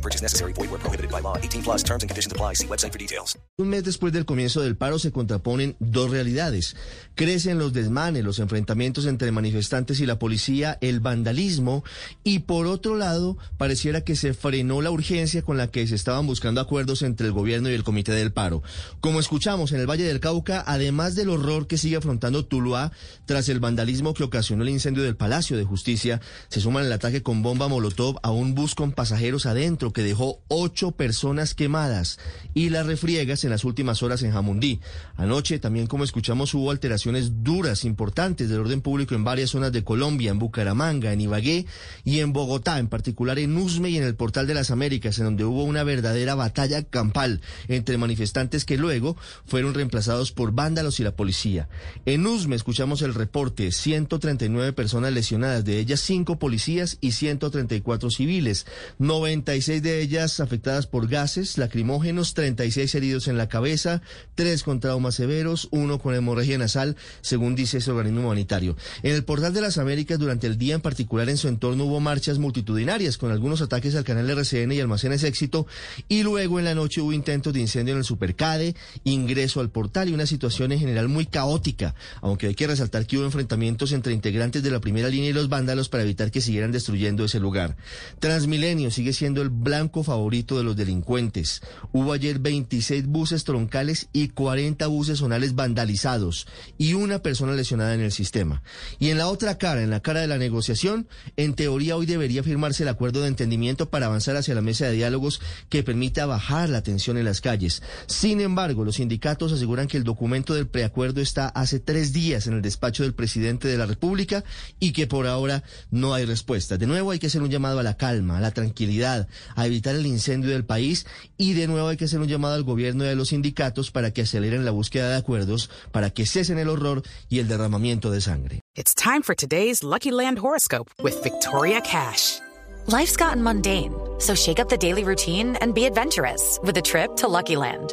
No purchase necessary. Void where prohibited by law. 18 plus terms and conditions apply. See website for details. Un mes después del comienzo del paro se contraponen dos realidades. Crecen los desmanes, los enfrentamientos entre manifestantes y la policía, el vandalismo y por otro lado pareciera que se frenó la urgencia con la que se estaban buscando acuerdos entre el gobierno y el comité del paro. Como escuchamos en el Valle del Cauca, además del horror que sigue afrontando Tuluá tras el vandalismo que ocasionó el incendio del Palacio de Justicia, se suman el ataque con bomba Molotov a un bus con pasajeros adentro que dejó ocho personas quemadas y las refriegas en las últimas horas en Jamundí. Anoche también, como escuchamos, hubo alteraciones duras, importantes del orden público en varias zonas de Colombia, en Bucaramanga, en Ibagué y en Bogotá, en particular en Usme y en el Portal de las Américas, en donde hubo una verdadera batalla campal entre manifestantes que luego fueron reemplazados por vándalos y la policía. En Usme escuchamos el reporte, 139 personas lesionadas, de ellas 5 policías y 134 civiles, 96 de ellas afectadas por gases lacrimógenos, 36 heridos en la cabeza, 3 con traumas severos, 1 con hemorragia nasal, según dice ese organismo humanitario. En el portal de las Américas, durante el día en particular en su entorno hubo marchas multitudinarias con algunos ataques al canal RCN y almacenes éxito, y luego en la noche hubo intentos de incendio en el Supercade, ingreso al portal y una situación en general muy caótica, aunque hay que resaltar que hubo enfrentamientos entre integrantes de la primera línea y los vándalos para evitar que siguieran destruyendo ese lugar. Transmilenio sigue siendo el blanco favorito de los delincuentes. Hubo ayer 26 buses troncales y 40 buses zonales vandalizados y una persona lesionada en el sistema. Y en la otra cara, en la cara de la negociación, en teoría hoy debería firmarse el acuerdo de entendimiento para avanzar hacia la mesa de diálogos que permita bajar la tensión en las calles. Sin embargo, los sindicatos aseguran que el documento del preacuerdo está hace tres días en el despacho del presidente de la República y que por ahora no hay respuesta. De nuevo hay que hacer un llamado a la calma, a la tranquilidad, a evitar el incendio del país y de nuevo hay que hacer un llamado al gobierno y a los sindicatos para que aceleren la búsqueda de acuerdos, para que cesen el horror y el derramamiento de sangre. It's time for today's Lucky Land horoscope with Victoria Cash. Life's gotten mundane, so shake up the daily routine and be adventurous with a trip to Lucky Land.